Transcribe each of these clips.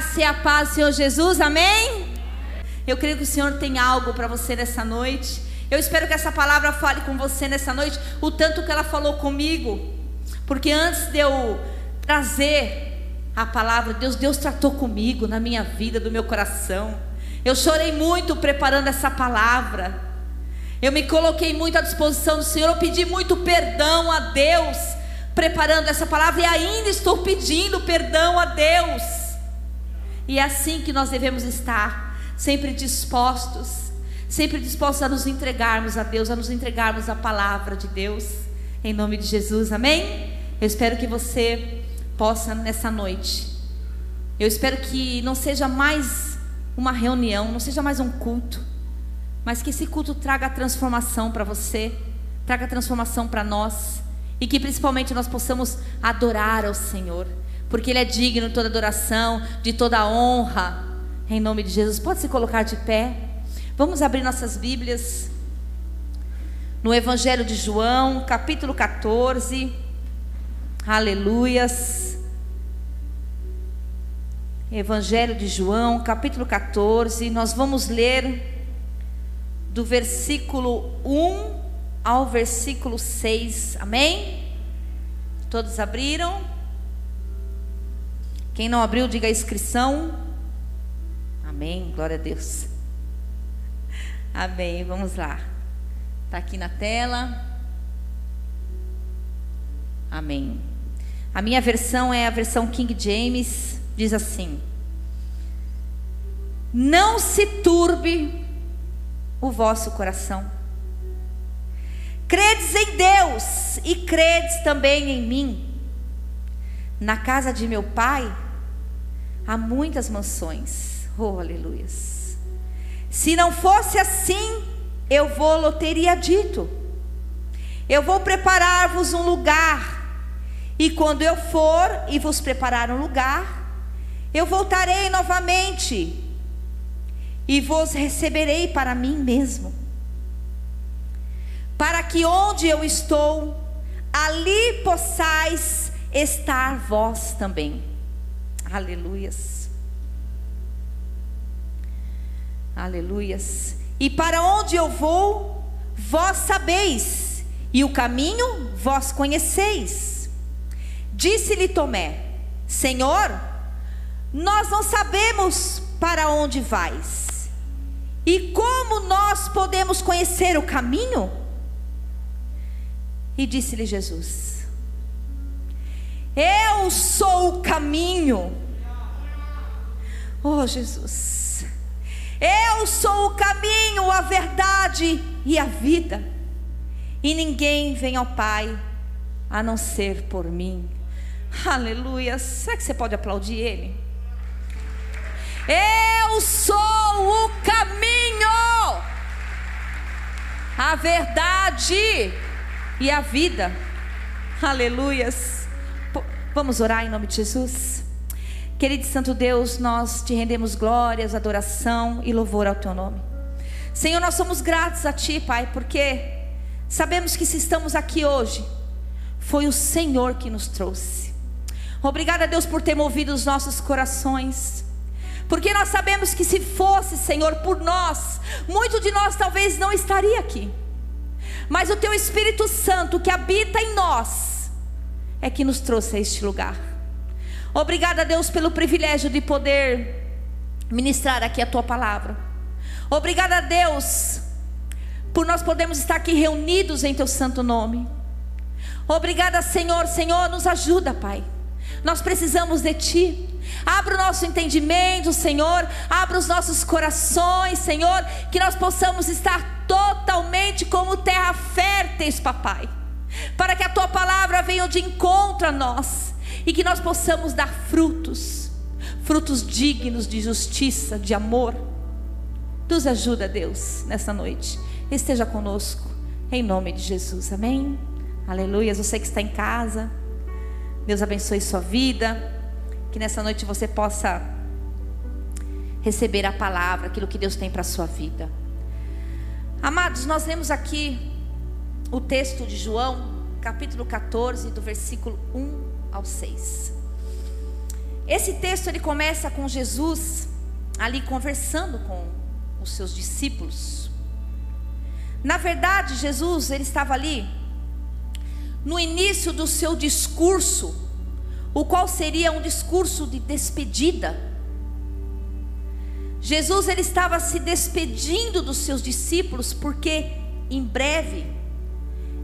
graça e a paz do Senhor Jesus, amém? Eu creio que o Senhor tem algo para você nessa noite. Eu espero que essa palavra fale com você nessa noite, o tanto que ela falou comigo. Porque antes de eu trazer a palavra, Deus, Deus tratou comigo na minha vida, do meu coração. Eu chorei muito preparando essa palavra. Eu me coloquei muito à disposição do Senhor, eu pedi muito perdão a Deus preparando essa palavra e ainda estou pedindo perdão a Deus. E é assim que nós devemos estar, sempre dispostos, sempre dispostos a nos entregarmos a Deus, a nos entregarmos a palavra de Deus, em nome de Jesus, amém? Eu espero que você possa nessa noite, eu espero que não seja mais uma reunião, não seja mais um culto, mas que esse culto traga transformação para você, traga transformação para nós, e que principalmente nós possamos adorar ao Senhor porque Ele é digno de toda adoração, de toda honra. Em nome de Jesus, pode se colocar de pé. Vamos abrir nossas Bíblias no Evangelho de João, capítulo 14. Aleluias. Evangelho de João, capítulo 14. Nós vamos ler do versículo 1 ao versículo 6. Amém? Todos abriram? Quem não abriu, diga a inscrição. Amém. Glória a Deus. Amém. Vamos lá. Está aqui na tela. Amém. A minha versão é a versão King James. Diz assim: Não se turbe o vosso coração. Credes em Deus e credes também em mim. Na casa de meu pai há muitas mansões. Oh, aleluias. Se não fosse assim, eu vou teria dito. Eu vou preparar-vos um lugar. E quando eu for e vos preparar um lugar, eu voltarei novamente e vos receberei para mim mesmo. Para que onde eu estou, ali possais estar vós também. Aleluias. Aleluias. E para onde eu vou, vós sabeis, e o caminho vós conheceis. Disse-lhe Tomé: Senhor, nós não sabemos para onde vais. E como nós podemos conhecer o caminho? E disse-lhe Jesus: eu sou o caminho. Oh, Jesus. Eu sou o caminho, a verdade e a vida. E ninguém vem ao Pai a não ser por mim. Aleluia. Será que você pode aplaudir Ele? Eu sou o caminho, a verdade e a vida. Aleluias. Vamos orar em nome de Jesus? Querido Santo Deus, nós te rendemos glórias, adoração e louvor ao teu nome. Senhor, nós somos gratos a ti, Pai, porque sabemos que se estamos aqui hoje, foi o Senhor que nos trouxe. Obrigada, Deus, por ter movido os nossos corações. Porque nós sabemos que se fosse, Senhor, por nós, muito de nós talvez não estaria aqui. Mas o teu Espírito Santo que habita em nós, é que nos trouxe a este lugar. Obrigada, Deus, pelo privilégio de poder ministrar aqui a tua palavra. Obrigada, Deus, por nós podermos estar aqui reunidos em teu santo nome. Obrigada, Senhor. Senhor, nos ajuda, Pai. Nós precisamos de ti. Abra o nosso entendimento, Senhor. Abra os nossos corações, Senhor. Que nós possamos estar totalmente como terra férteis, papai para que a tua palavra venha de encontro a nós e que nós possamos dar frutos, frutos dignos de justiça, de amor. Nos ajuda, Deus, nessa noite. Esteja conosco, em nome de Jesus, amém? Aleluia. Você que está em casa, Deus abençoe sua vida, que nessa noite você possa receber a palavra, aquilo que Deus tem para a sua vida. Amados, nós vemos aqui o texto de João, capítulo 14, do versículo 1 ao 6. Esse texto ele começa com Jesus ali conversando com os seus discípulos. Na verdade, Jesus ele estava ali no início do seu discurso, o qual seria um discurso de despedida. Jesus ele estava se despedindo dos seus discípulos porque em breve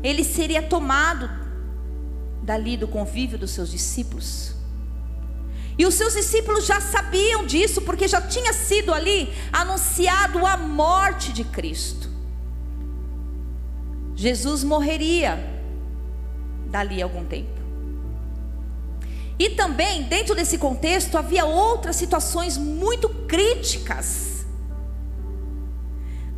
ele seria tomado dali do convívio dos seus discípulos. E os seus discípulos já sabiam disso, porque já tinha sido ali anunciado a morte de Cristo. Jesus morreria dali a algum tempo. E também, dentro desse contexto, havia outras situações muito críticas.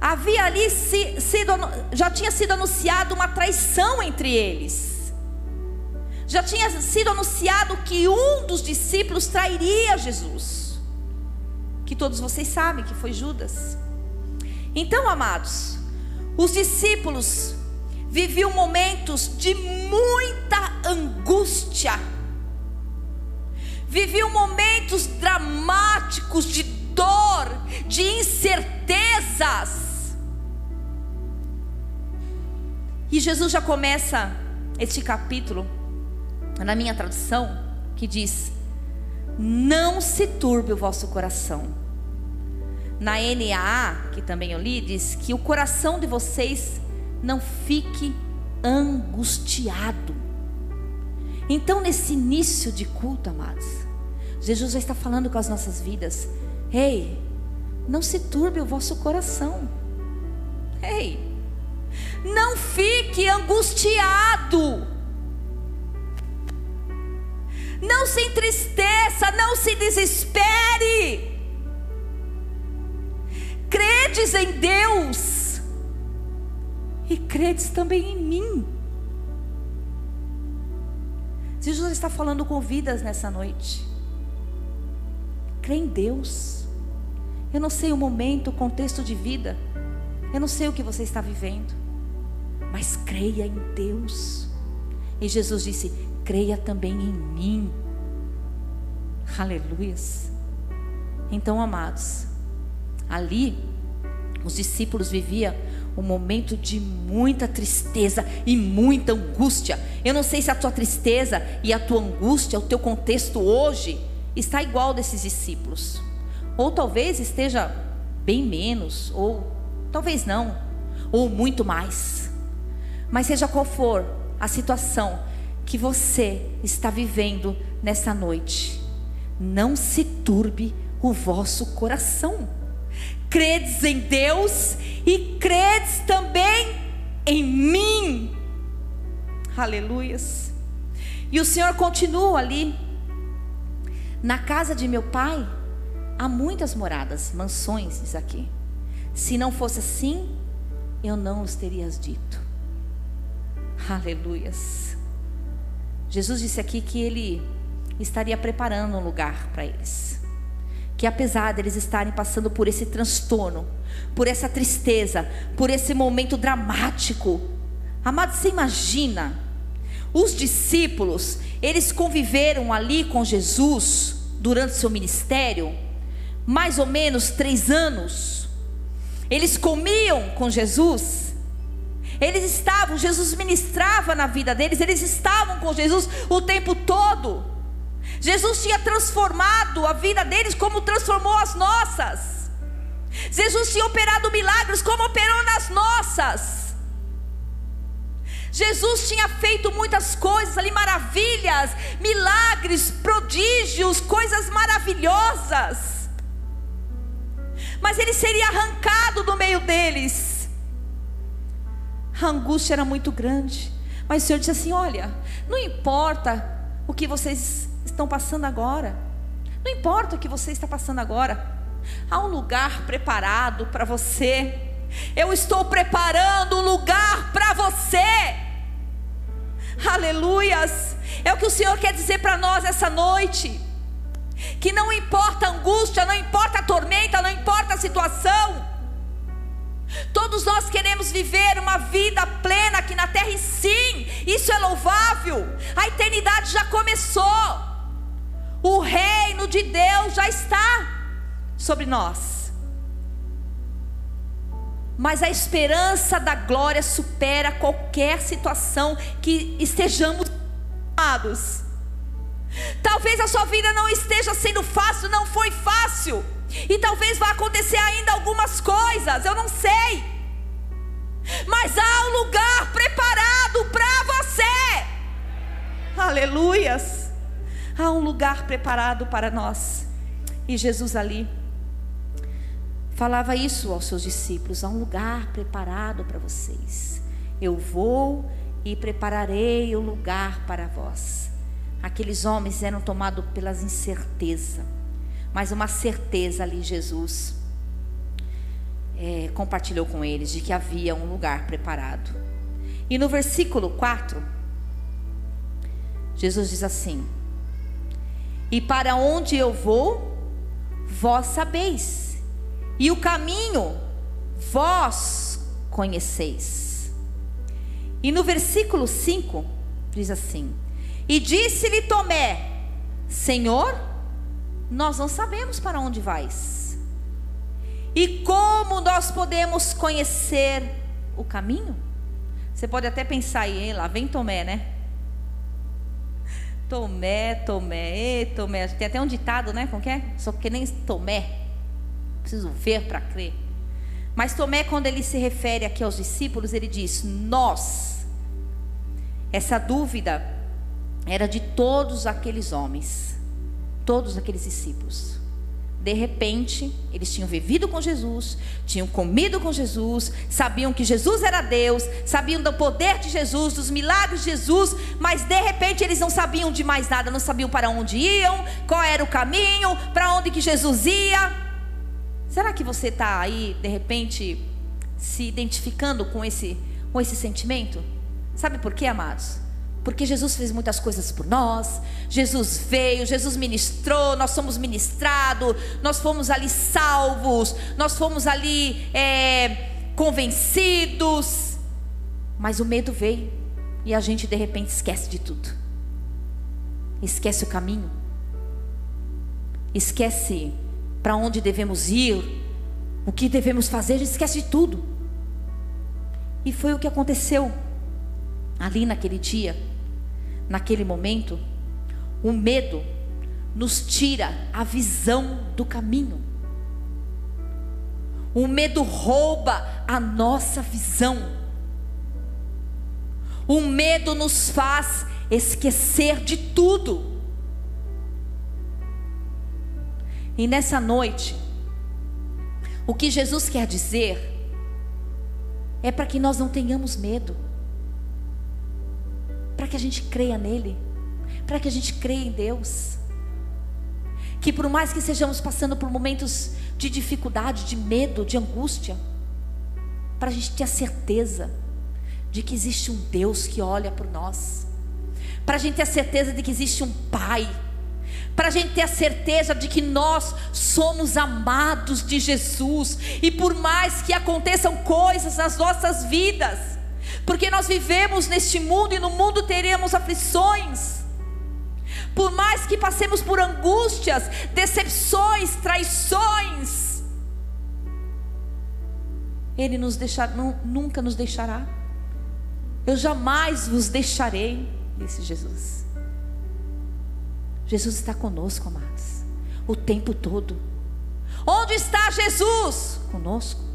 Havia ali sido, já tinha sido anunciado uma traição entre eles. Já tinha sido anunciado que um dos discípulos trairia Jesus. Que todos vocês sabem que foi Judas. Então, amados, os discípulos viviam momentos de muita angústia viviam momentos dramáticos de dor, de incertezas. E Jesus já começa este capítulo, na minha tradução, que diz: Não se turbe o vosso coração. Na NAA, que também eu li, diz que o coração de vocês não fique angustiado. Então, nesse início de culto, amados, Jesus já está falando com as nossas vidas. Ei, não se turbe o vosso coração. Ei, não fique angustiado. Não se entristeça, não se desespere. Credes em Deus e credes também em mim. Jesus está falando com vidas nessa noite. Crê em Deus. Eu não sei o momento, o contexto de vida. Eu não sei o que você está vivendo. Mas creia em Deus. E Jesus disse: creia também em mim. Aleluias. Então, amados, ali os discípulos viviam um momento de muita tristeza e muita angústia. Eu não sei se a tua tristeza e a tua angústia, o teu contexto hoje, está igual desses discípulos. Ou talvez esteja bem menos, ou talvez não, ou muito mais. Mas seja qual for a situação que você está vivendo nessa noite, não se turbe o vosso coração credes em Deus e credes também em mim. Aleluias. E o Senhor continua ali. Na casa de meu pai há muitas moradas, mansões, diz aqui. Se não fosse assim, eu não os terias dito. Aleluias. Jesus disse aqui que ele estaria preparando um lugar para eles. Que apesar deles estarem passando por esse transtorno, por essa tristeza, por esse momento dramático, amado, você imagina, os discípulos, eles conviveram ali com Jesus durante seu ministério, mais ou menos três anos, eles comiam com Jesus, eles estavam, Jesus ministrava na vida deles, eles estavam com Jesus o tempo todo. Jesus tinha transformado a vida deles como transformou as nossas. Jesus tinha operado milagres como operou nas nossas. Jesus tinha feito muitas coisas ali, maravilhas, milagres, prodígios, coisas maravilhosas. Mas ele seria arrancado do meio deles. A angústia era muito grande. Mas o Senhor disse assim: Olha, não importa o que vocês estão passando agora. Não importa o que você está passando agora. Há um lugar preparado para você. Eu estou preparando um lugar para você. Aleluias. É o que o Senhor quer dizer para nós essa noite. Que não importa a angústia, não importa a tormenta, não importa a situação. Todos nós queremos viver uma vida plena aqui na terra, e sim, isso é louvável. A eternidade já começou. o reino de Deus já está sobre nós. Mas a esperança da glória supera qualquer situação que estejamos. Talvez a sua vida não esteja sendo fácil, não foi fácil. E talvez vá acontecer ainda algumas coisas, eu não sei. Mas há um lugar preparado para você. Aleluias. Há um lugar preparado para nós. E Jesus ali falava isso aos seus discípulos: há um lugar preparado para vocês. Eu vou e prepararei o lugar para vós. Aqueles homens eram tomados pelas incertezas, mas uma certeza ali Jesus é, compartilhou com eles de que havia um lugar preparado. E no versículo 4, Jesus diz assim: E para onde eu vou, vós sabeis, e o caminho vós conheceis. E no versículo 5 diz assim: E disse-lhe Tomé: Senhor, nós não sabemos para onde vais. E como nós podemos conhecer o caminho? Você pode até pensar aí, lá vem Tomé, né? Tomé, Tomé, Tomé. Tem até um ditado, né? Como que é? Só que nem Tomé. Preciso ver para crer. Mas Tomé, quando ele se refere aqui aos discípulos, ele diz: Nós. Essa dúvida era de todos aqueles homens, todos aqueles discípulos. De repente, eles tinham vivido com Jesus, tinham comido com Jesus, sabiam que Jesus era Deus, sabiam do poder de Jesus, dos milagres de Jesus, mas de repente eles não sabiam de mais nada, não sabiam para onde iam, qual era o caminho, para onde que Jesus ia. Será que você está aí, de repente, se identificando com esse, com esse sentimento? Sabe por quê, amados? Porque Jesus fez muitas coisas por nós, Jesus veio, Jesus ministrou, nós somos ministrados, nós fomos ali salvos, nós fomos ali é, convencidos, mas o medo veio e a gente de repente esquece de tudo, esquece o caminho, esquece para onde devemos ir, o que devemos fazer, a gente esquece de tudo. E foi o que aconteceu ali naquele dia naquele momento, o medo nos tira a visão do caminho. O medo rouba a nossa visão. O medo nos faz esquecer de tudo. E nessa noite, o que Jesus quer dizer é para que nós não tenhamos medo para que a gente creia nele, para que a gente creia em Deus. Que por mais que estejamos passando por momentos de dificuldade, de medo, de angústia, para a gente ter a certeza de que existe um Deus que olha por nós, para a gente ter a certeza de que existe um Pai, para a gente ter a certeza de que nós somos amados de Jesus, e por mais que aconteçam coisas nas nossas vidas, porque nós vivemos neste mundo e no mundo teremos aflições. Por mais que passemos por angústias, decepções, traições, Ele nos deixar, nunca nos deixará. Eu jamais vos deixarei, disse Jesus. Jesus está conosco, amados, o tempo todo. Onde está Jesus? Conosco.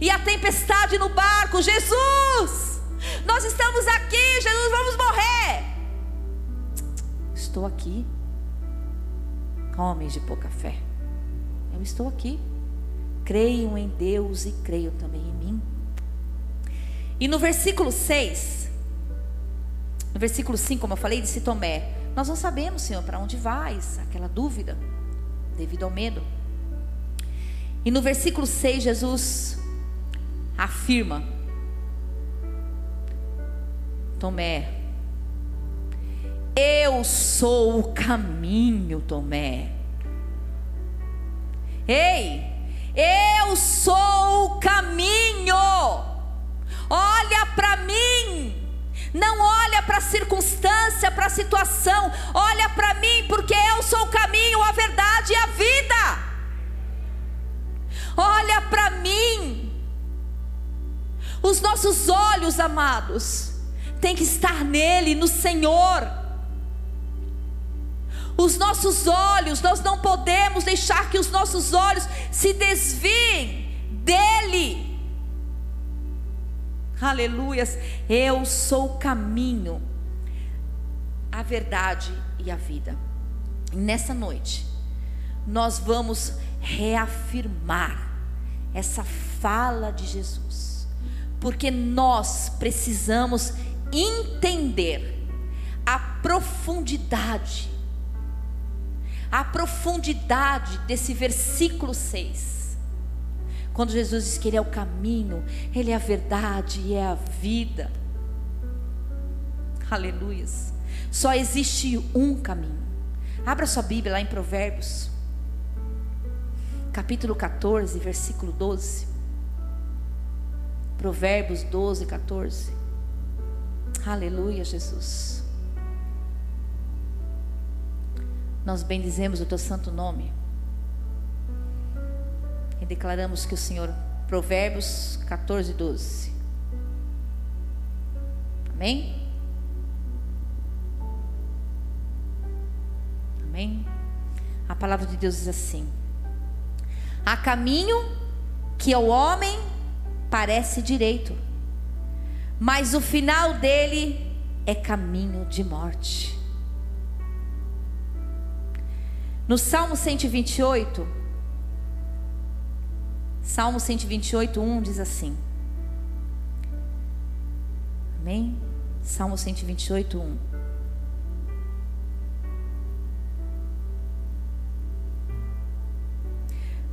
E a tempestade no barco, Jesus! Nós estamos aqui, Jesus, vamos morrer. Estou aqui. Homens de pouca fé. Eu estou aqui. Creiam em Deus e creiam também em mim. E no versículo 6, no versículo 5, como eu falei, disse Tomé: Nós não sabemos, Senhor, para onde vais? Aquela dúvida, devido ao medo. E no versículo 6, Jesus afirma: Tomé, eu sou o caminho, Tomé. Ei, eu sou o caminho. Olha para mim. Não olha para a circunstância, para a situação. Olha para mim, porque eu sou o caminho, a verdade e a vida. Olha para mim. Os nossos olhos, amados, tem que estar nele, no Senhor. Os nossos olhos, nós não podemos deixar que os nossos olhos se desviem dele. Aleluias. Eu sou o caminho, a verdade e a vida. E nessa noite, nós vamos reafirmar essa fala de Jesus, porque nós precisamos entender a profundidade, a profundidade desse versículo 6. Quando Jesus diz que Ele é o caminho, Ele é a verdade e é a vida. Aleluias. Só existe um caminho. Abra sua Bíblia lá em Provérbios, capítulo 14, versículo 12. Provérbios 12, 14. Aleluia, Jesus. Nós bendizemos o teu santo nome. E declaramos que o Senhor, Provérbios 14, 12. Amém? Amém? A palavra de Deus diz assim: Há caminho que ao homem parece direito mas o final dele é caminho de morte. No Salmo 128, Salmo 128, 1 diz assim. Amém? Salmo 128, 1.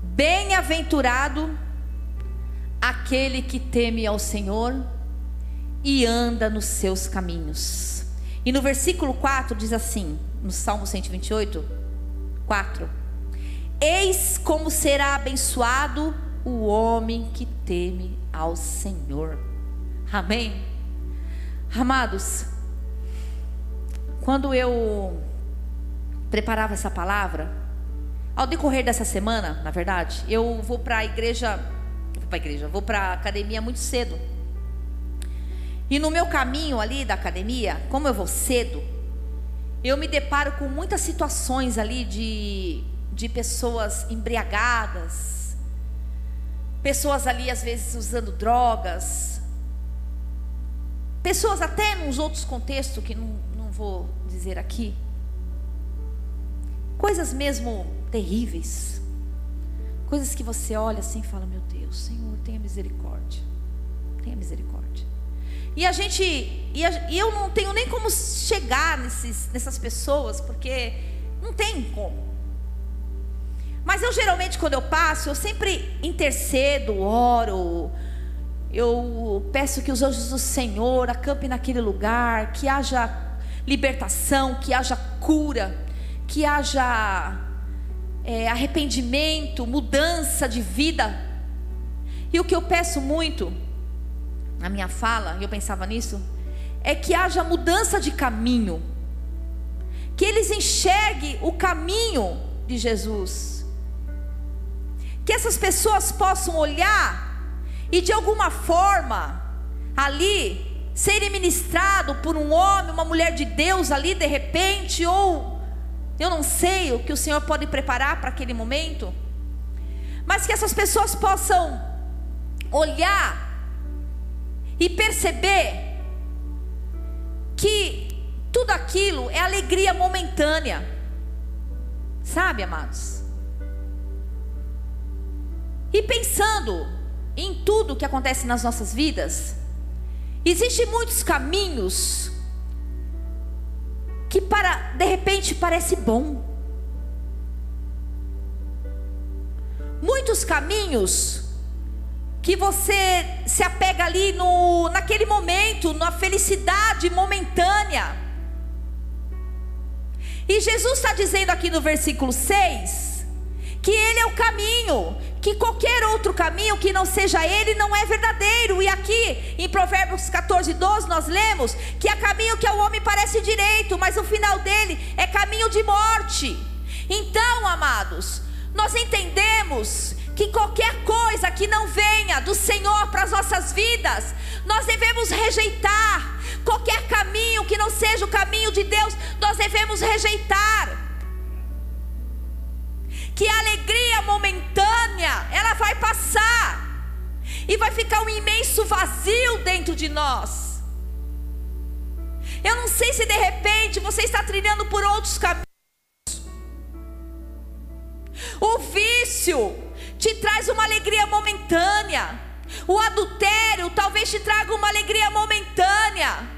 Bem-aventurado aquele que teme ao Senhor e anda nos seus caminhos. E no versículo 4 diz assim, no Salmo 128, 4: Eis como será abençoado o homem que teme ao Senhor. Amém. Amados, quando eu preparava essa palavra, ao decorrer dessa semana, na verdade, eu vou para a igreja, para a igreja, vou para a academia muito cedo. E no meu caminho ali da academia, como eu vou cedo, eu me deparo com muitas situações ali de, de pessoas embriagadas, pessoas ali às vezes usando drogas, pessoas até nos outros contextos que não, não vou dizer aqui, coisas mesmo terríveis, coisas que você olha assim e fala: Meu Deus, Senhor, tenha misericórdia, tenha misericórdia. E a gente, e, a, e eu não tenho nem como chegar nesses, nessas pessoas, porque não tem como. Mas eu geralmente, quando eu passo, eu sempre intercedo, oro, eu peço que os anjos do Senhor acampem naquele lugar, que haja libertação, que haja cura, que haja é, arrependimento, mudança de vida. E o que eu peço muito na minha fala, eu pensava nisso, é que haja mudança de caminho, que eles enxerguem o caminho de Jesus, que essas pessoas possam olhar e de alguma forma ali serem ministrado por um homem, uma mulher de Deus ali de repente, ou eu não sei o que o Senhor pode preparar para aquele momento, mas que essas pessoas possam olhar e perceber que tudo aquilo é alegria momentânea. Sabe, amados? E pensando em tudo que acontece nas nossas vidas, existem muitos caminhos que para de repente parece bom. Muitos caminhos que você se apega ali no, naquele momento, na felicidade momentânea. E Jesus está dizendo aqui no versículo 6 que Ele é o caminho, que qualquer outro caminho que não seja ele não é verdadeiro. E aqui em Provérbios 14, 12, nós lemos que há caminho que ao homem parece direito, mas o final dele é caminho de morte. Então, amados, nós entendemos que qualquer coisa que não venha do Senhor para as nossas vidas, nós devemos rejeitar. Qualquer caminho que não seja o caminho de Deus, nós devemos rejeitar. Que a alegria momentânea, E vai ficar um imenso vazio dentro de nós. Eu não sei se de repente você está trilhando por outros caminhos. O vício te traz uma alegria momentânea. O adultério talvez te traga uma alegria momentânea.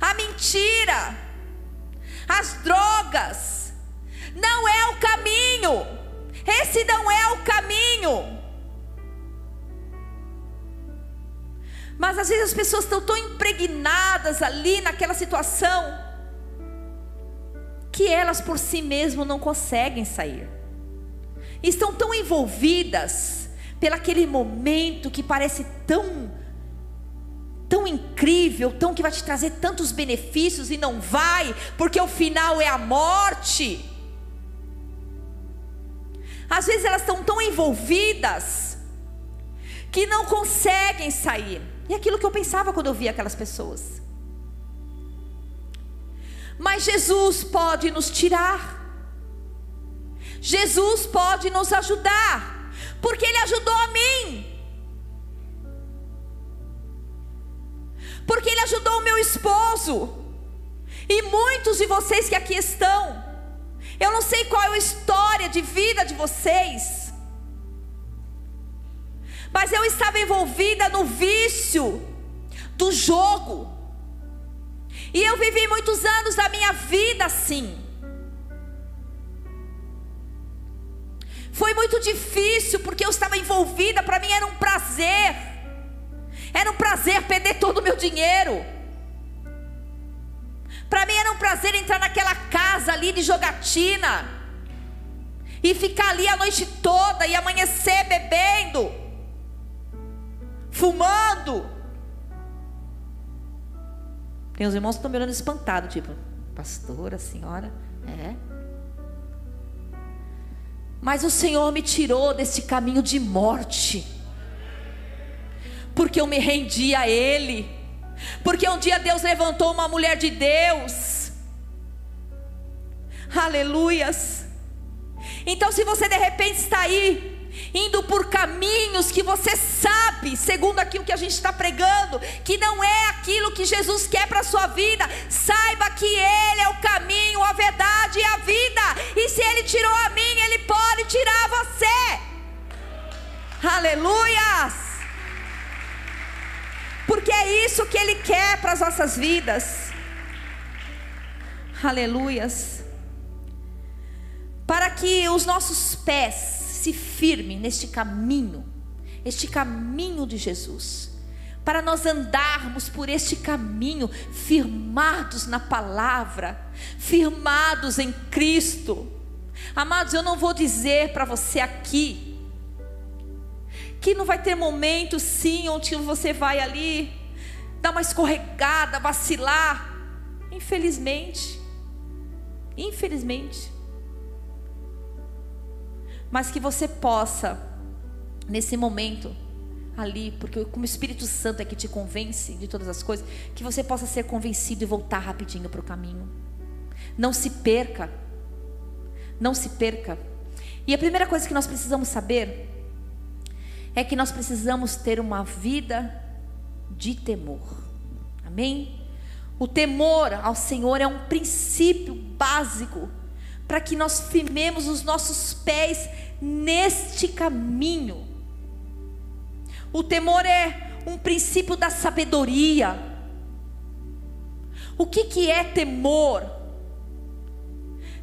A mentira, as drogas, não é o caminho. Esse não é o caminho. Mas às vezes as pessoas estão tão impregnadas ali naquela situação que elas por si mesmas não conseguem sair. Estão tão envolvidas pelaquele momento que parece tão tão incrível, tão que vai te trazer tantos benefícios e não vai, porque o final é a morte. Às vezes elas estão tão envolvidas que não conseguem sair. E aquilo que eu pensava quando eu via aquelas pessoas. Mas Jesus pode nos tirar. Jesus pode nos ajudar, porque Ele ajudou a mim. Porque Ele ajudou o meu esposo. E muitos de vocês que aqui estão. Eu não sei qual é a história de vida de vocês. Mas eu estava envolvida no vício do jogo. E eu vivi muitos anos da minha vida assim. Foi muito difícil porque eu estava envolvida, para mim era um prazer. Era um prazer perder todo o meu dinheiro. Para mim era um prazer entrar naquela casa ali de jogatina e ficar ali a noite toda e amanhecer bebendo, fumando. Tem os irmãos que estão me olhando espantado, tipo, pastora, senhora, é. Mas o Senhor me tirou desse caminho de morte, porque eu me rendi a Ele, porque um dia Deus levantou uma mulher de Deus, aleluias. Então, se você de repente está aí, indo por caminhos que você sabe, segundo aquilo que a gente está pregando, que não é aquilo que Jesus quer para a sua vida, saiba que Ele é o caminho, a verdade e a vida, e se Ele tirou a mim, Ele pode tirar você. Aleluias! Porque é isso que Ele quer para as nossas vidas. Aleluias. Para que os nossos pés se firme neste caminho, este caminho de Jesus, para nós andarmos por este caminho, firmados na palavra, firmados em Cristo. Amados, eu não vou dizer para você aqui, que não vai ter momento sim, onde você vai ali, dar uma escorregada, vacilar. Infelizmente, infelizmente mas que você possa, nesse momento, ali, porque como o Espírito Santo é que te convence de todas as coisas, que você possa ser convencido e voltar rapidinho para o caminho. Não se perca, não se perca. E a primeira coisa que nós precisamos saber é que nós precisamos ter uma vida de temor. Amém? O temor ao Senhor é um princípio básico para que nós firmemos os nossos pés neste caminho. O temor é um princípio da sabedoria. O que, que é temor?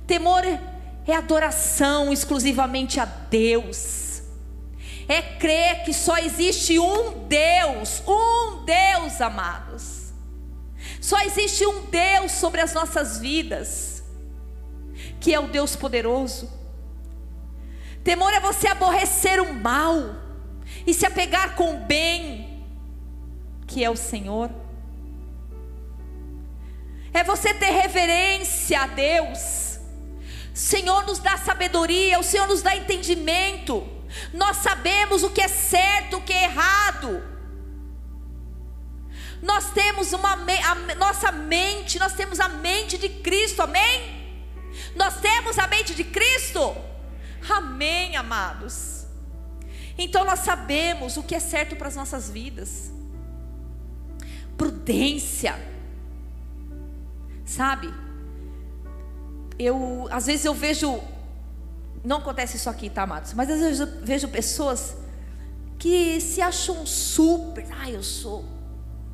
Temor é adoração exclusivamente a Deus. É crer que só existe um Deus, um Deus, amados. Só existe um Deus sobre as nossas vidas que é o Deus poderoso. Temor é você aborrecer o mal e se apegar com o bem, que é o Senhor. É você ter reverência a Deus. Senhor nos dá sabedoria, o Senhor nos dá entendimento. Nós sabemos o que é certo, o que é errado. Nós temos uma a nossa mente, nós temos a mente de Cristo, amém? Nós temos a mente de Cristo. Amém, amados. Então nós sabemos o que é certo para as nossas vidas. Prudência. Sabe? Eu às vezes eu vejo não acontece isso aqui, tá, amados? Mas às vezes eu vejo pessoas que se acham super, ah, eu sou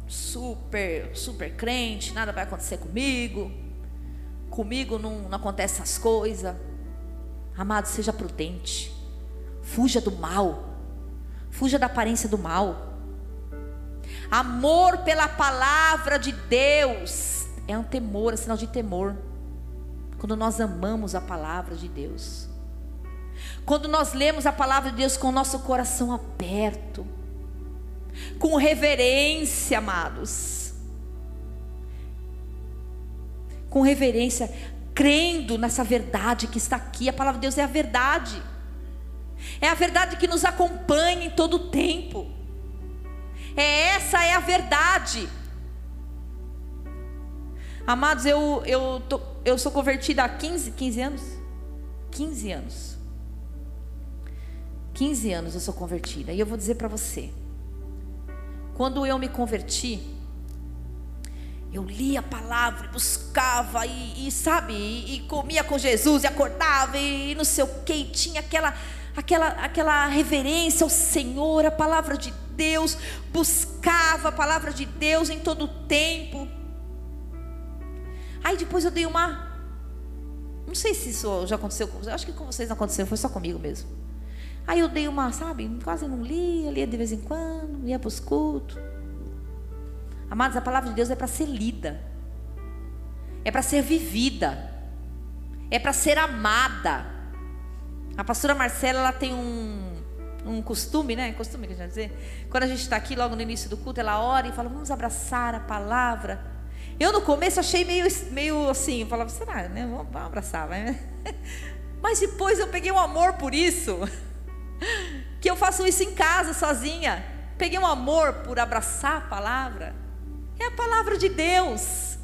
super, super crente, nada vai acontecer comigo. Comigo não, não acontece essas coisas. Amado, seja prudente. Fuja do mal. Fuja da aparência do mal. Amor pela palavra de Deus é um temor, é um sinal de temor. Quando nós amamos a palavra de Deus. Quando nós lemos a palavra de Deus com o nosso coração aberto. Com reverência, amados. Com reverência crendo nessa verdade que está aqui. A palavra de Deus é a verdade. É a verdade que nos acompanha em todo o tempo. É essa é a verdade. Amados, eu, eu, tô, eu sou convertida há 15, 15 anos? 15 anos. 15 anos eu sou convertida. E eu vou dizer para você. Quando eu me converti, eu lia a palavra, buscava e, e sabe, e, e, comia com Jesus e acordava e, e não sei o que, e tinha aquela, aquela, aquela reverência ao Senhor, a palavra de Deus, buscava a palavra de Deus em todo o tempo. Aí depois eu dei uma, não sei se isso já aconteceu com vocês, acho que com vocês não aconteceu, foi só comigo mesmo. Aí eu dei uma, sabe, quase não lia, lia de vez em quando, ia para os cultos. Amados, a palavra de Deus é para ser lida, é para ser vivida, é para ser amada. A pastora Marcela, ela tem um, um costume, né? Costume que a gente dizer. Quando a gente está aqui, logo no início do culto, ela ora e fala: Vamos abraçar a palavra. Eu no começo achei meio, meio assim, eu falava: Será, né? Vamos, vamos abraçar, vai. Mas depois eu peguei um amor por isso, que eu faço isso em casa sozinha. Peguei um amor por abraçar a palavra. É a palavra de Deus.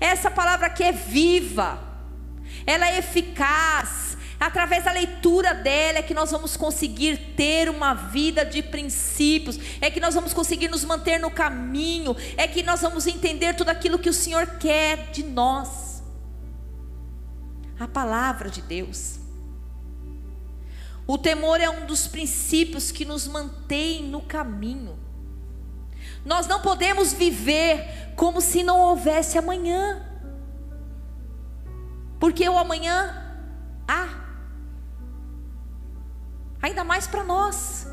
Essa palavra que é viva, ela é eficaz. Através da leitura dela é que nós vamos conseguir ter uma vida de princípios, é que nós vamos conseguir nos manter no caminho, é que nós vamos entender tudo aquilo que o Senhor quer de nós. A palavra de Deus. O temor é um dos princípios que nos mantém no caminho. Nós não podemos viver como se não houvesse amanhã. Porque o amanhã há. Ainda mais para nós.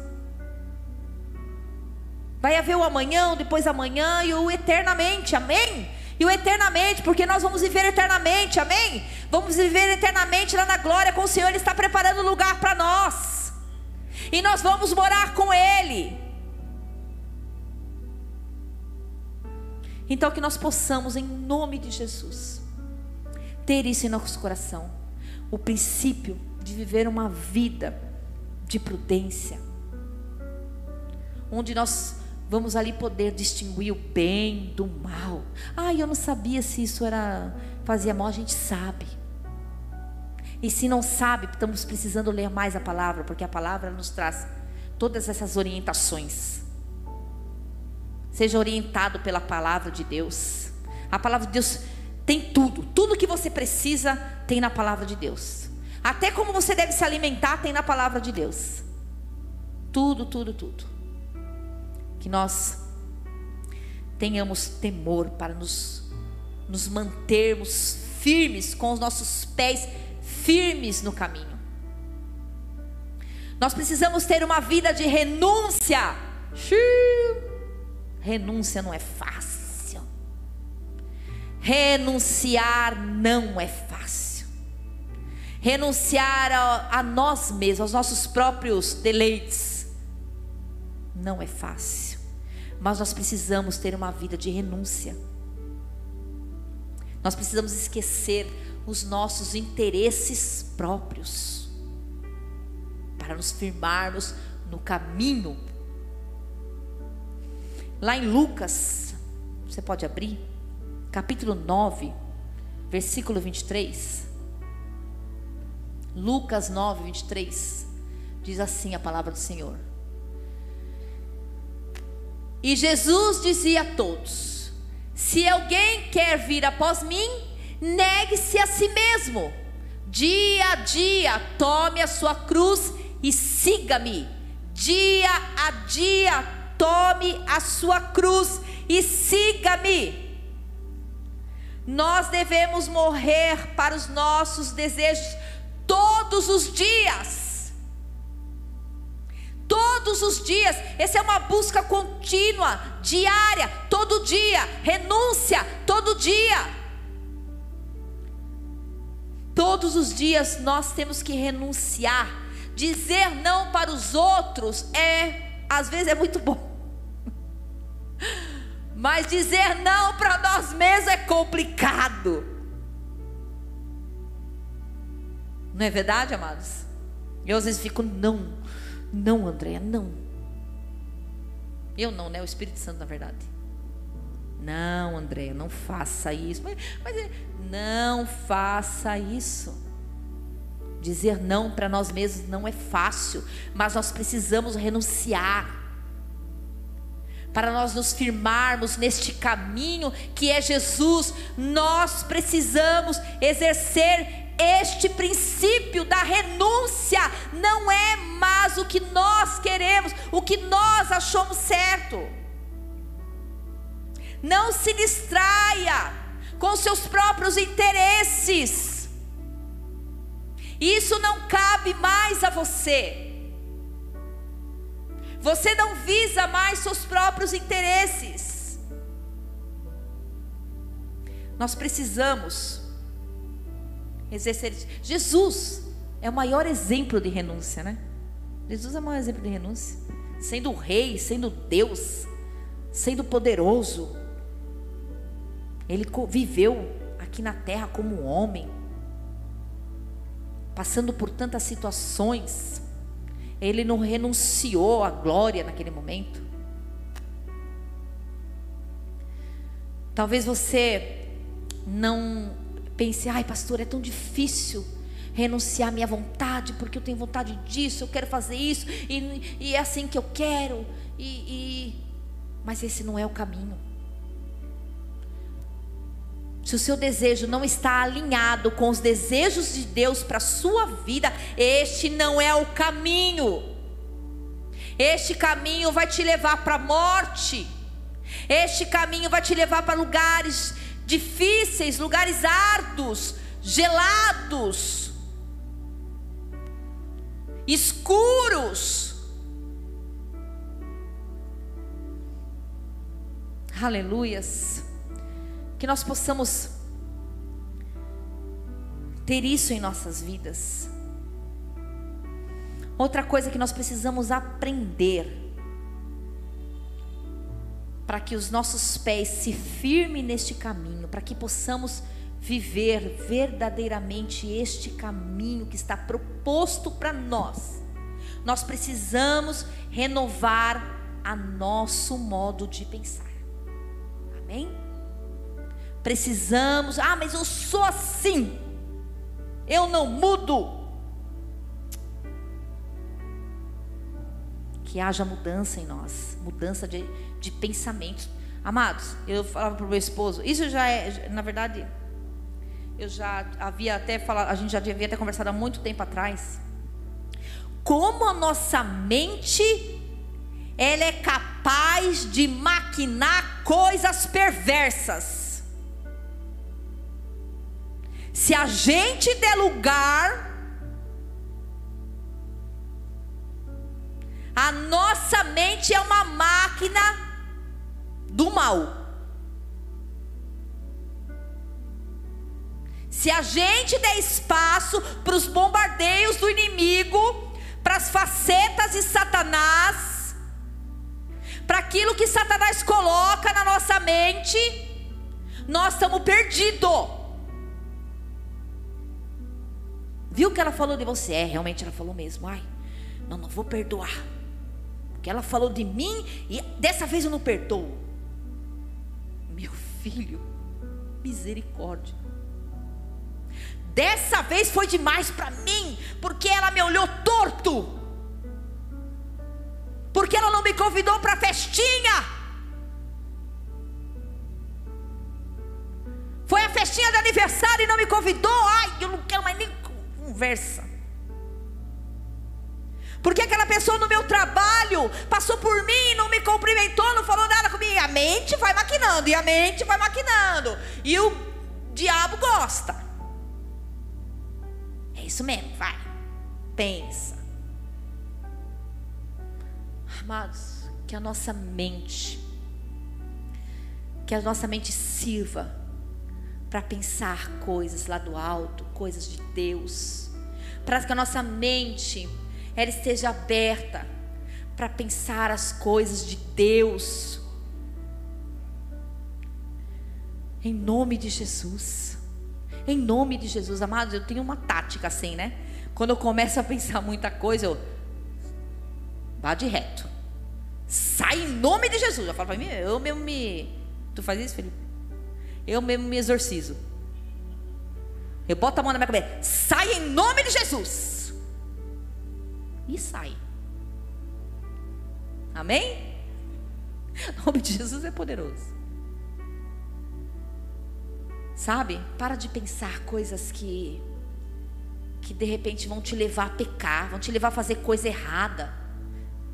Vai haver o amanhã, o depois amanhã e o eternamente, amém? E o eternamente, porque nós vamos viver eternamente, amém? Vamos viver eternamente lá na glória com o Senhor, Ele está preparando lugar para nós. E nós vamos morar com Ele. Então, que nós possamos, em nome de Jesus, ter isso em nosso coração o princípio de viver uma vida de prudência, onde nós vamos ali poder distinguir o bem do mal. Ah, eu não sabia se isso era fazia mal, a gente sabe. E se não sabe, estamos precisando ler mais a palavra, porque a palavra nos traz todas essas orientações. Seja orientado pela palavra de Deus. A palavra de Deus tem tudo. Tudo que você precisa tem na palavra de Deus. Até como você deve se alimentar tem na palavra de Deus. Tudo, tudo, tudo. Que nós tenhamos temor para nos, nos mantermos firmes, com os nossos pés firmes no caminho. Nós precisamos ter uma vida de renúncia. Renúncia não é fácil. Renunciar não é fácil. renunciar a, a nós mesmos, aos nossos próprios deleites. Não é fácil, mas nós precisamos ter uma vida de renúncia. Nós precisamos esquecer os nossos interesses próprios para nos firmarmos no caminho. Lá em Lucas, você pode abrir, capítulo 9, versículo 23. Lucas 9, 23. Diz assim a palavra do Senhor. E Jesus dizia a todos: Se alguém quer vir após mim, negue-se a si mesmo. Dia a dia, tome a sua cruz e siga-me. Dia a dia, tome a sua cruz e siga-me. Nós devemos morrer para os nossos desejos todos os dias. Todos os dias, essa é uma busca contínua, diária, todo dia, renúncia, todo dia. Todos os dias nós temos que renunciar. Dizer não para os outros é, às vezes é muito bom. Mas dizer não para nós mesmos é complicado. Não é verdade, amados? Eu às vezes fico, não, não, Andréia, não. Eu não, né? O Espírito Santo, na verdade. Não, André, não faça isso. Mas, mas é, não faça isso. Dizer não para nós mesmos não é fácil, mas nós precisamos renunciar. Para nós nos firmarmos neste caminho que é Jesus, nós precisamos exercer este princípio da renúncia. Não é mais o que nós queremos, o que nós achamos certo. Não se distraia com seus próprios interesses. Isso não cabe mais a você. Você não visa mais seus próprios interesses. Nós precisamos exercer. Jesus é o maior exemplo de renúncia, né? Jesus é o maior exemplo de renúncia. Sendo rei, sendo Deus, sendo poderoso, ele viveu aqui na terra como homem, passando por tantas situações. Ele não renunciou à glória naquele momento. Talvez você não pense, ai pastor, é tão difícil renunciar à minha vontade, porque eu tenho vontade disso, eu quero fazer isso, e, e é assim que eu quero, e, e... mas esse não é o caminho. Se o seu desejo não está alinhado com os desejos de Deus para a sua vida, este não é o caminho. Este caminho vai te levar para a morte. Este caminho vai te levar para lugares difíceis, lugares árduos, gelados, escuros. Aleluias que nós possamos ter isso em nossas vidas. Outra coisa que nós precisamos aprender para que os nossos pés se firmem neste caminho, para que possamos viver verdadeiramente este caminho que está proposto para nós. Nós precisamos renovar a nosso modo de pensar. Amém? Precisamos, ah, mas eu sou assim, eu não mudo. Que haja mudança em nós, mudança de, de pensamentos. Amados, eu falava para o meu esposo, isso já é, na verdade, eu já havia até falado, a gente já havia até conversado há muito tempo atrás. Como a nossa mente, ela é capaz de maquinar coisas perversas. Se a gente der lugar, a nossa mente é uma máquina do mal. Se a gente der espaço para os bombardeios do inimigo, para as facetas de Satanás, para aquilo que Satanás coloca na nossa mente, nós estamos perdidos. Viu o que ela falou de você? É, realmente ela falou mesmo. Ai, não, não vou perdoar. Porque ela falou de mim e dessa vez eu não perdoo. Meu filho, misericórdia. Dessa vez foi demais para mim, porque ela me olhou torto. Porque ela não me convidou para festinha. Foi a festinha de aniversário e não me convidou. Ai, eu não quero mais nem conversa. Porque aquela pessoa no meu trabalho passou por mim, não me cumprimentou, não falou nada comigo. E a mente vai maquinando, e a mente vai maquinando. E o diabo gosta. É isso mesmo, vai. Pensa. Amados, que a nossa mente, que a nossa mente sirva para pensar coisas lá do alto, coisas de Deus, para que a nossa mente ela esteja aberta para pensar as coisas de Deus. Em nome de Jesus. Em nome de Jesus, amados, eu tenho uma tática assim, né? Quando eu começo a pensar muita coisa, eu vá de reto. Sai em nome de Jesus. Eu falo para mim, eu mesmo me. Tu faz isso, Felipe? Eu mesmo me exorcizo. Eu boto a mão na minha cabeça. Sai em nome de Jesus. E sai. Amém? O nome de Jesus é poderoso. Sabe? Para de pensar coisas que que de repente vão te levar a pecar, vão te levar a fazer coisa errada.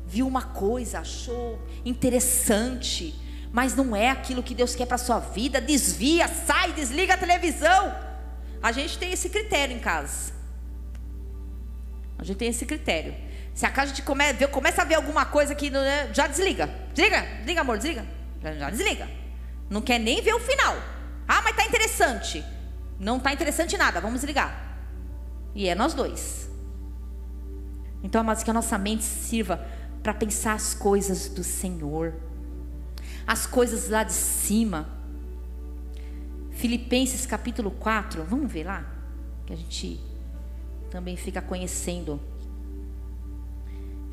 Viu uma coisa, achou interessante, mas não é aquilo que Deus quer para sua vida, desvia, sai, desliga a televisão. A gente tem esse critério em casa. A gente tem esse critério. Se a casa de come, começa a ver alguma coisa que é, já desliga. Desliga, desliga, amor, desliga. Já, já desliga. Não quer nem ver o final. Ah, mas tá interessante. Não tá interessante nada, vamos ligar. E é nós dois. Então, amados, que a nossa mente sirva para pensar as coisas do Senhor, as coisas lá de cima. Filipenses capítulo 4, vamos ver lá, que a gente também fica conhecendo.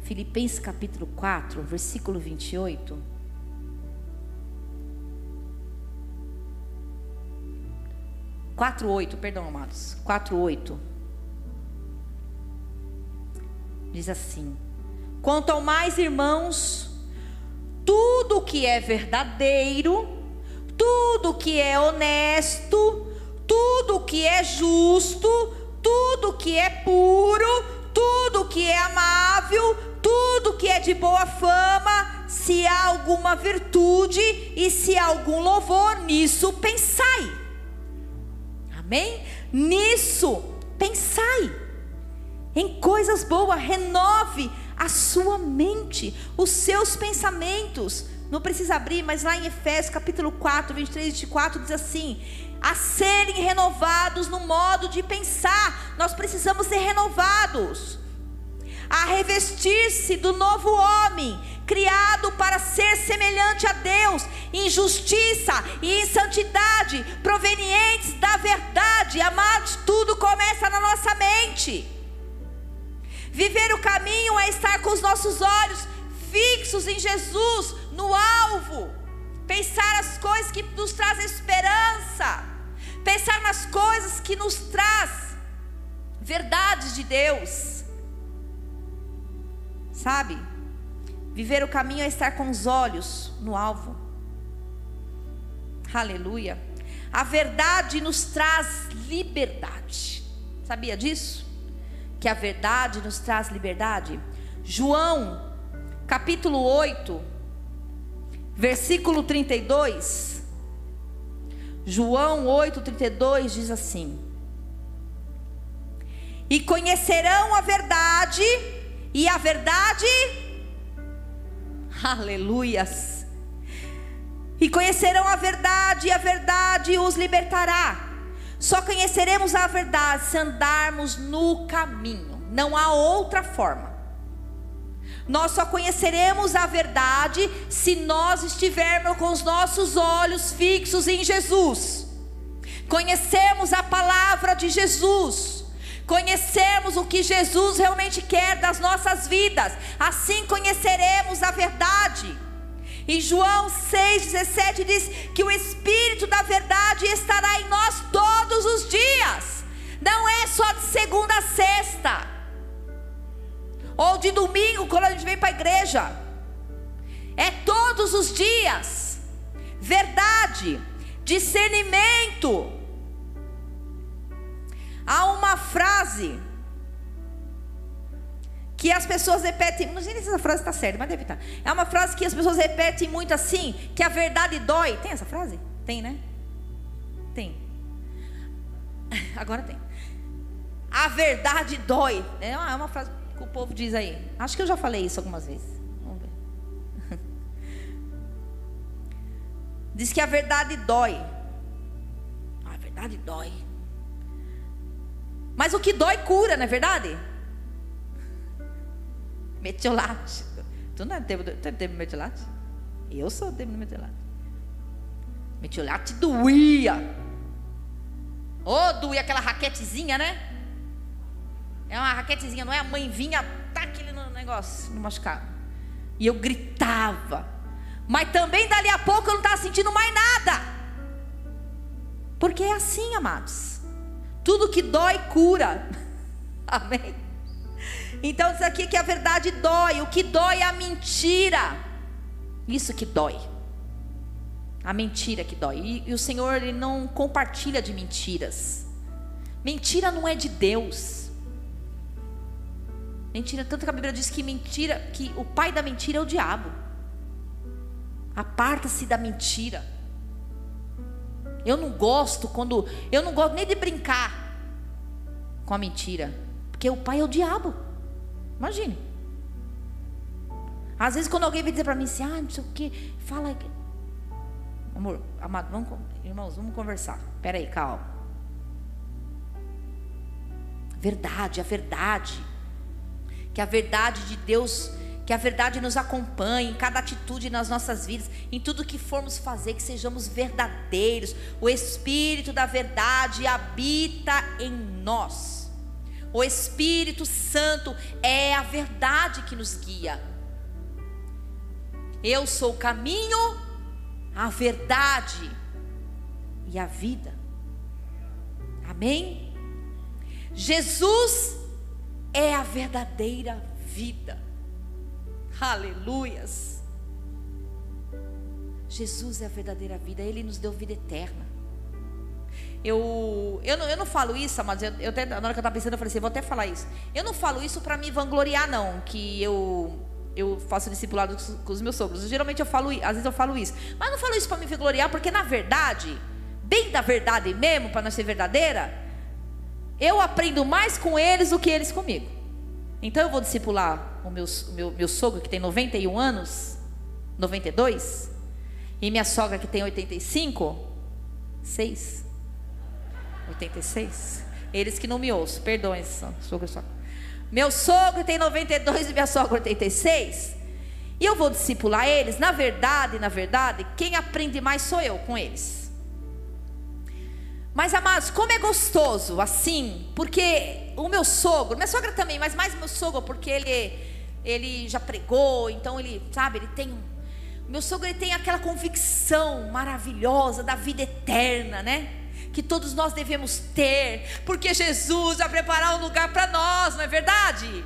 Filipenses capítulo 4, versículo 28. 4:8, perdão, amados. 4:8. Diz assim: Quanto ao mais, irmãos, tudo que é verdadeiro, tudo que é honesto, tudo que é justo, tudo que é puro, tudo que é amável, tudo que é de boa fama, se há alguma virtude e se há algum louvor, nisso pensai. Amém? Nisso, pensai em coisas boas, renove a sua mente, os seus pensamentos. Não precisa abrir, mas lá em Efésios capítulo 4, 23 e 24 diz assim: a serem renovados no modo de pensar, nós precisamos ser renovados, a revestir-se do novo homem, criado para ser semelhante a Deus, em justiça e em santidade, provenientes da verdade. Amados, tudo começa na nossa mente. Viver o caminho é estar com os nossos olhos fixos em Jesus, no alvo. Pensar as coisas que nos trazem esperança. Pensar nas coisas que nos traz verdades de Deus. Sabe? Viver o caminho é estar com os olhos no alvo. Aleluia. A verdade nos traz liberdade. Sabia disso? Que a verdade nos traz liberdade? João, capítulo 8, versículo 32. João 8, 32 diz assim: E conhecerão a verdade, e a verdade Aleluias. E conhecerão a verdade, e a verdade os libertará. Só conheceremos a verdade se andarmos no caminho. Não há outra forma. Nós só conheceremos a verdade se nós estivermos com os nossos olhos fixos em Jesus. Conhecemos a palavra de Jesus. Conhecemos o que Jesus realmente quer das nossas vidas. Assim conheceremos a verdade. E João 6,17 diz que o Espírito da verdade estará em nós todos os dias. Não é só de segunda a sexta ou de domingo, quando a gente vem para a igreja. É todos os dias. Verdade, discernimento. Há uma frase que as pessoas repetem, não sei se essa frase está certa, mas deve estar. Tá. É uma frase que as pessoas repetem muito assim, que a verdade dói. Tem essa frase? Tem, né? Tem. Agora tem. A verdade dói. É uma, é uma frase que o povo diz aí? Acho que eu já falei isso algumas vezes. Vamos ver. Diz que a verdade dói. A verdade dói. Mas o que dói cura, não é verdade? Metiolate. Tu não é tempo, tu é tempo metiolate? Eu sou tempo do metiolate. Metiolate doía. Ô, oh, doía aquela raquetezinha, né? É uma raquetezinha, não é? A mãe vinha, tá aquele negócio, no machucado. E eu gritava. Mas também dali a pouco eu não estava sentindo mais nada. Porque é assim, amados. Tudo que dói cura. Amém? Então isso aqui que a verdade dói. O que dói é a mentira. Isso que dói. A mentira que dói. E, e o Senhor ele não compartilha de mentiras. Mentira não é de Deus. Mentira, tanto que a Bíblia diz que mentira, que o pai da mentira é o diabo. Aparta-se da mentira. Eu não gosto quando. Eu não gosto nem de brincar com a mentira. Porque o pai é o diabo. Imagine. Às vezes quando alguém vem dizer para mim assim, ah, não sei o que, fala. Amor, amado, vamos, irmãos, vamos conversar. Pera aí, calma. Verdade, a verdade que a verdade de Deus, que a verdade nos acompanhe em cada atitude nas nossas vidas, em tudo que formos fazer, que sejamos verdadeiros. O Espírito da verdade habita em nós. O Espírito Santo é a verdade que nos guia. Eu sou o caminho, a verdade e a vida. Amém? Jesus é a verdadeira vida. Aleluias. Jesus é a verdadeira vida, Ele nos deu vida eterna. Eu, eu, não, eu não falo isso, mas eu, eu até, na hora que eu estava pensando, eu falei assim: vou até falar isso. Eu não falo isso para me vangloriar, não, que eu, eu faço discipulado com os meus sogros. Geralmente eu falo, às vezes eu falo isso, mas não falo isso para me vangloriar, porque na verdade, bem da verdade mesmo, para nós ser verdadeira, eu aprendo mais com eles do que eles comigo. Então eu vou discipular o meu, o meu, meu sogro que tem 91 anos, 92, e minha sogra que tem 85, 6, 86. Eles que não me ouçam, perdoem, sogro sogra. Meu sogro tem 92 e minha sogra 86. E eu vou discipular eles. Na verdade, na verdade, quem aprende mais sou eu com eles. Mas amados, como é gostoso assim, porque o meu sogro, minha sogra também, mas mais meu sogro, porque ele, ele já pregou, então ele, sabe, ele tem. Meu sogro ele tem aquela convicção maravilhosa da vida eterna, né? Que todos nós devemos ter, porque Jesus vai preparar um lugar para nós, não é verdade?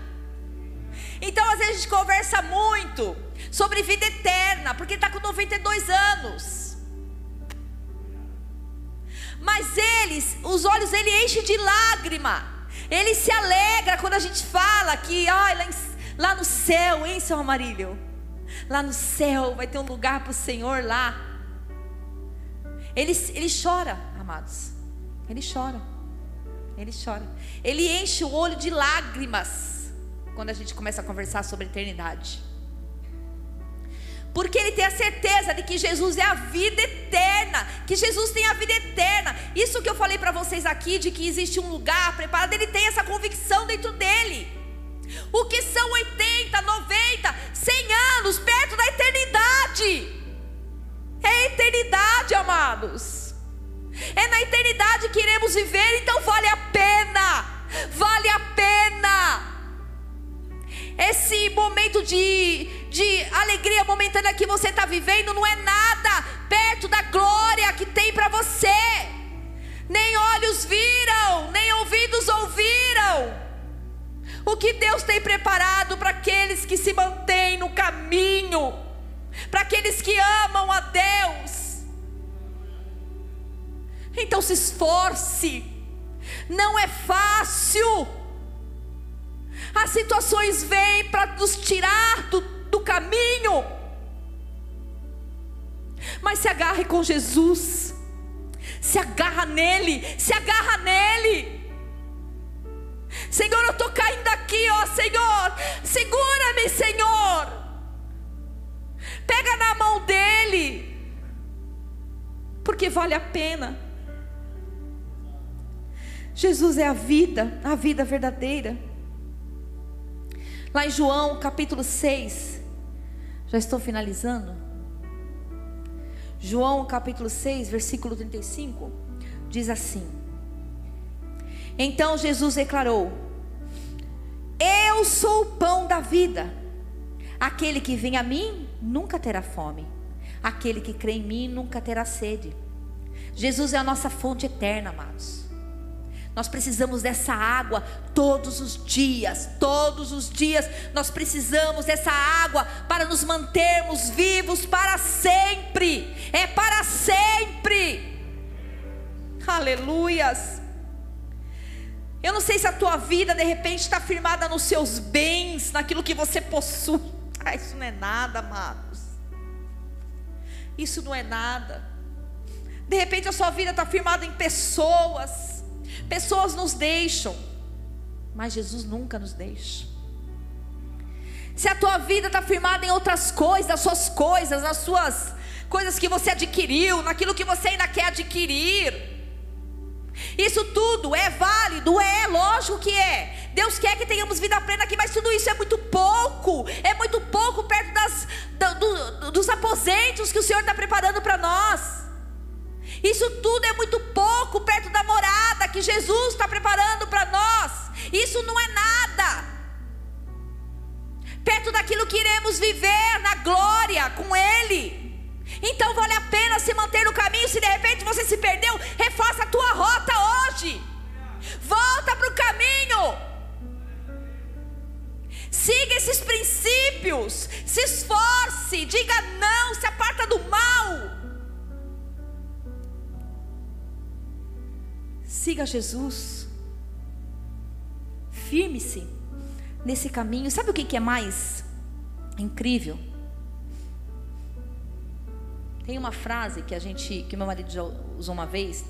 Então às vezes a gente conversa muito sobre vida eterna, porque ele está com 92 anos. Mas eles, os olhos ele enche de lágrima. Ele se alegra quando a gente fala que, ai, lá, lá no céu, hein, seu Amarílio? Lá no céu vai ter um lugar para o Senhor lá. Ele, ele chora, amados. Ele chora. Ele chora. Ele enche o olho de lágrimas quando a gente começa a conversar sobre a eternidade. Porque ele tem a certeza de que Jesus é a vida eterna, que Jesus tem a vida eterna. Isso que eu falei para vocês aqui, de que existe um lugar preparado, ele tem essa convicção dentro dele. O que são 80, 90, 100 anos perto da eternidade? É a eternidade, amados. É na eternidade que iremos viver, então vale a pena. Vale a pena. Esse momento de, de alegria momentânea que você está vivendo não é nada perto da glória que tem para você. Nem olhos viram, nem ouvidos ouviram. O que Deus tem preparado para aqueles que se mantêm no caminho, para aqueles que amam a Deus. Então se esforce, não é fácil. As situações vêm para nos tirar do, do caminho. Mas se agarre com Jesus. Se agarra nele, se agarra nele. Senhor, eu estou caindo aqui, ó Senhor. Segura-me, Senhor. Pega na mão dele. Porque vale a pena. Jesus é a vida, a vida verdadeira. Lá em João capítulo 6, já estou finalizando. João capítulo 6, versículo 35, diz assim: Então Jesus declarou: Eu sou o pão da vida. Aquele que vem a mim nunca terá fome. Aquele que crê em mim nunca terá sede. Jesus é a nossa fonte eterna, amados. Nós precisamos dessa água todos os dias, todos os dias. Nós precisamos dessa água para nos mantermos vivos para sempre. É para sempre. Aleluias. Eu não sei se a tua vida de repente está firmada nos seus bens, naquilo que você possui. Ah, isso não é nada, amados. Isso não é nada. De repente a sua vida está firmada em pessoas Pessoas nos deixam, mas Jesus nunca nos deixa. Se a tua vida está firmada em outras coisas, nas suas coisas, nas suas coisas que você adquiriu, naquilo que você ainda quer adquirir, isso tudo é válido, é, lógico que é. Deus quer que tenhamos vida plena aqui, mas tudo isso é muito pouco, é muito pouco perto das, do, dos aposentos que o Senhor está preparando para nós. Isso tudo é muito pouco perto que Jesus está preparando para nós. Isso não é nada. Perto daquilo que iremos viver na glória com Ele. Então vale a pena se manter no caminho. Se de repente você se perdeu, refaça a tua rota hoje. Volta para o caminho. Siga esses princípios. Se esforce. Diga não. Se Siga Jesus. Firme-se nesse caminho. Sabe o que é mais incrível? Tem uma frase que a gente, que meu marido já usou uma vez,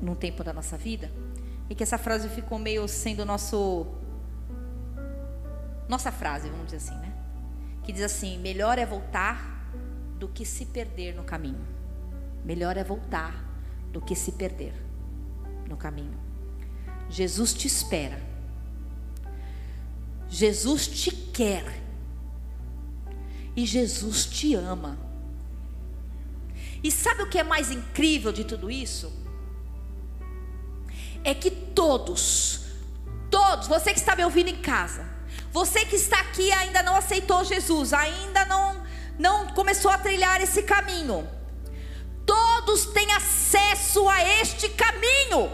num tempo da nossa vida, e que essa frase ficou meio sendo nosso nossa frase, vamos dizer assim, né? Que diz assim: melhor é voltar do que se perder no caminho. Melhor é voltar do que se perder no caminho. Jesus te espera. Jesus te quer. E Jesus te ama. E sabe o que é mais incrível de tudo isso? É que todos, todos, você que está me ouvindo em casa, você que está aqui ainda não aceitou Jesus, ainda não não começou a trilhar esse caminho. Todos têm acesso a este caminho.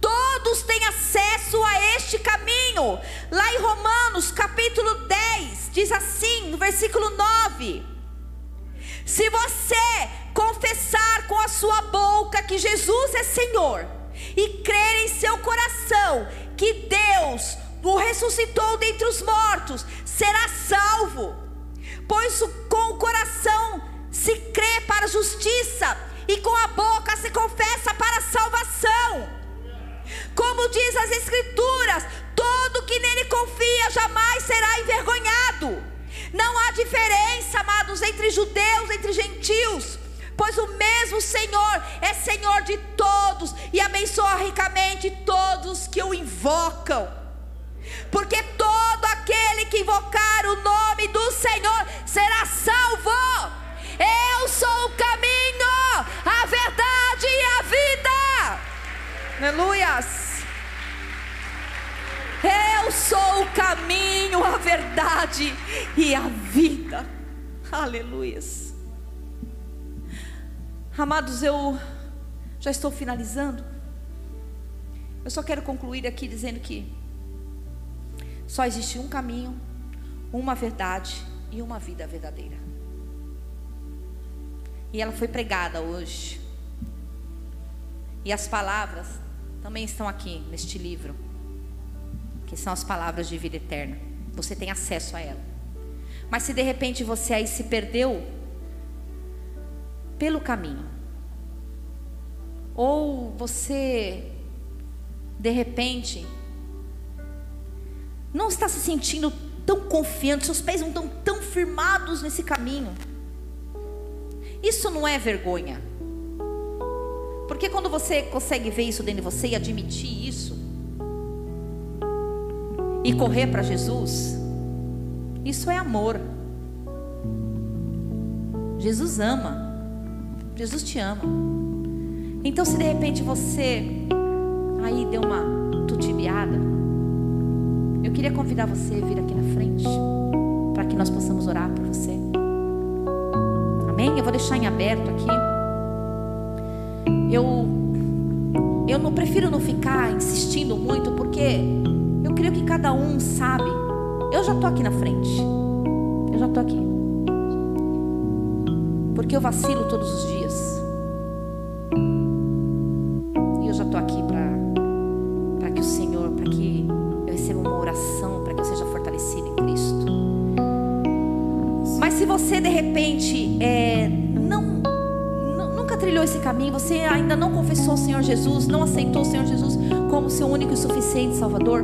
Todos têm acesso a este caminho. Lá em Romanos, capítulo 10, diz assim, no versículo 9: Se você confessar com a sua boca que Jesus é Senhor, e crer em seu coração que Deus o ressuscitou dentre os mortos, será salvo. Pois com o coração se crê para a justiça, e com a boca se confessa para a salvação. Como diz as Escrituras, todo que nele confia jamais será envergonhado. Não há diferença, amado amados, entre judeus, entre gentios. Pois o mesmo Senhor é Senhor de todos e abençoa ricamente todos que o invocam. Porque todo aquele que invocar o nome do Senhor será salvo. Eu sou o caminho, a verdade e a vida. Aleluias. Eu sou o caminho, a verdade e a vida. Aleluias. Amados, eu já estou finalizando. Eu só quero concluir aqui dizendo que só existe um caminho, uma verdade e uma vida verdadeira. E ela foi pregada hoje. E as palavras também estão aqui neste livro, que são as palavras de vida eterna. Você tem acesso a ela. Mas se de repente você aí se perdeu pelo caminho, ou você de repente não está se sentindo tão confiante, seus pés não estão tão firmados nesse caminho. Isso não é vergonha. Porque quando você consegue ver isso dentro de você e admitir isso, e correr para Jesus, isso é amor. Jesus ama. Jesus te ama. Então, se de repente você aí deu uma tutibiada, eu queria convidar você a vir aqui na frente para que nós possamos orar por você. Amém? Eu vou deixar em aberto aqui. Eu eu não prefiro não ficar insistindo muito porque eu creio que cada um sabe. Eu já tô aqui na frente. Eu já tô aqui. Porque eu vacilo todos os dias. Jesus, não aceitou o Senhor Jesus como seu único e suficiente Salvador,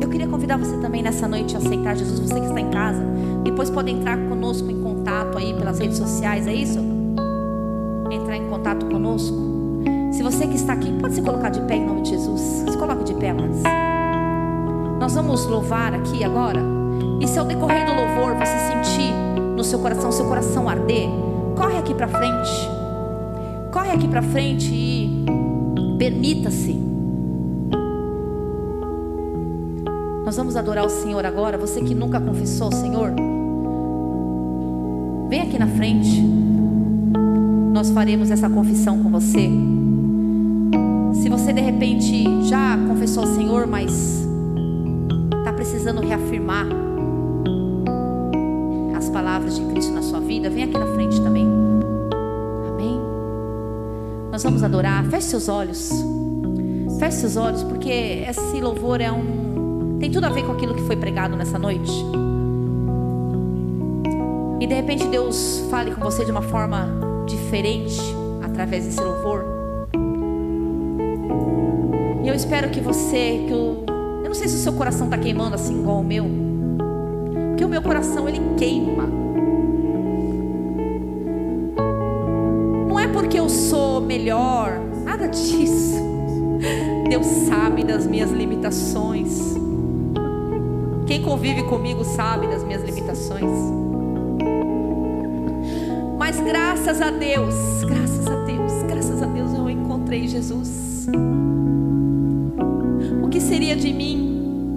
eu queria convidar você também nessa noite a aceitar Jesus, você que está em casa. Depois pode entrar conosco em contato aí pelas redes sociais, é isso? Entrar em contato conosco. Se você que está aqui, pode se colocar de pé em nome de Jesus. Se coloque de pé, amados. Nós vamos louvar aqui agora. E se ao decorrer do louvor você sentir no seu coração, seu coração arder, corre aqui para frente. Corre aqui para frente e permita-se. Nós vamos adorar o Senhor agora. Você que nunca confessou o Senhor, vem aqui na frente. Nós faremos essa confissão com você. Se você de repente já confessou o Senhor, mas está precisando reafirmar as palavras de Cristo na sua vida, vem aqui na frente também. Nós vamos adorar. Feche seus olhos. Feche seus olhos, porque esse louvor é um. Tem tudo a ver com aquilo que foi pregado nessa noite. E de repente Deus fale com você de uma forma diferente através desse louvor. E eu espero que você, que eu, eu não sei se o seu coração está queimando assim igual o meu, porque o meu coração ele queima. Melhor, nada disso. Deus sabe das minhas limitações. Quem convive comigo sabe das minhas limitações. Mas graças a Deus, graças a Deus, graças a Deus eu encontrei Jesus. O que seria de mim?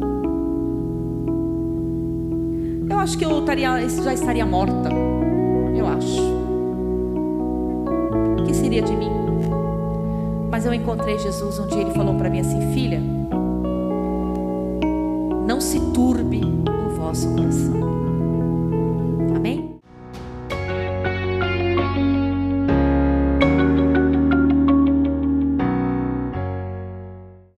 Eu acho que eu estaria, já estaria morta. Encontrei Jesus um dia ele falou para mim assim, filha,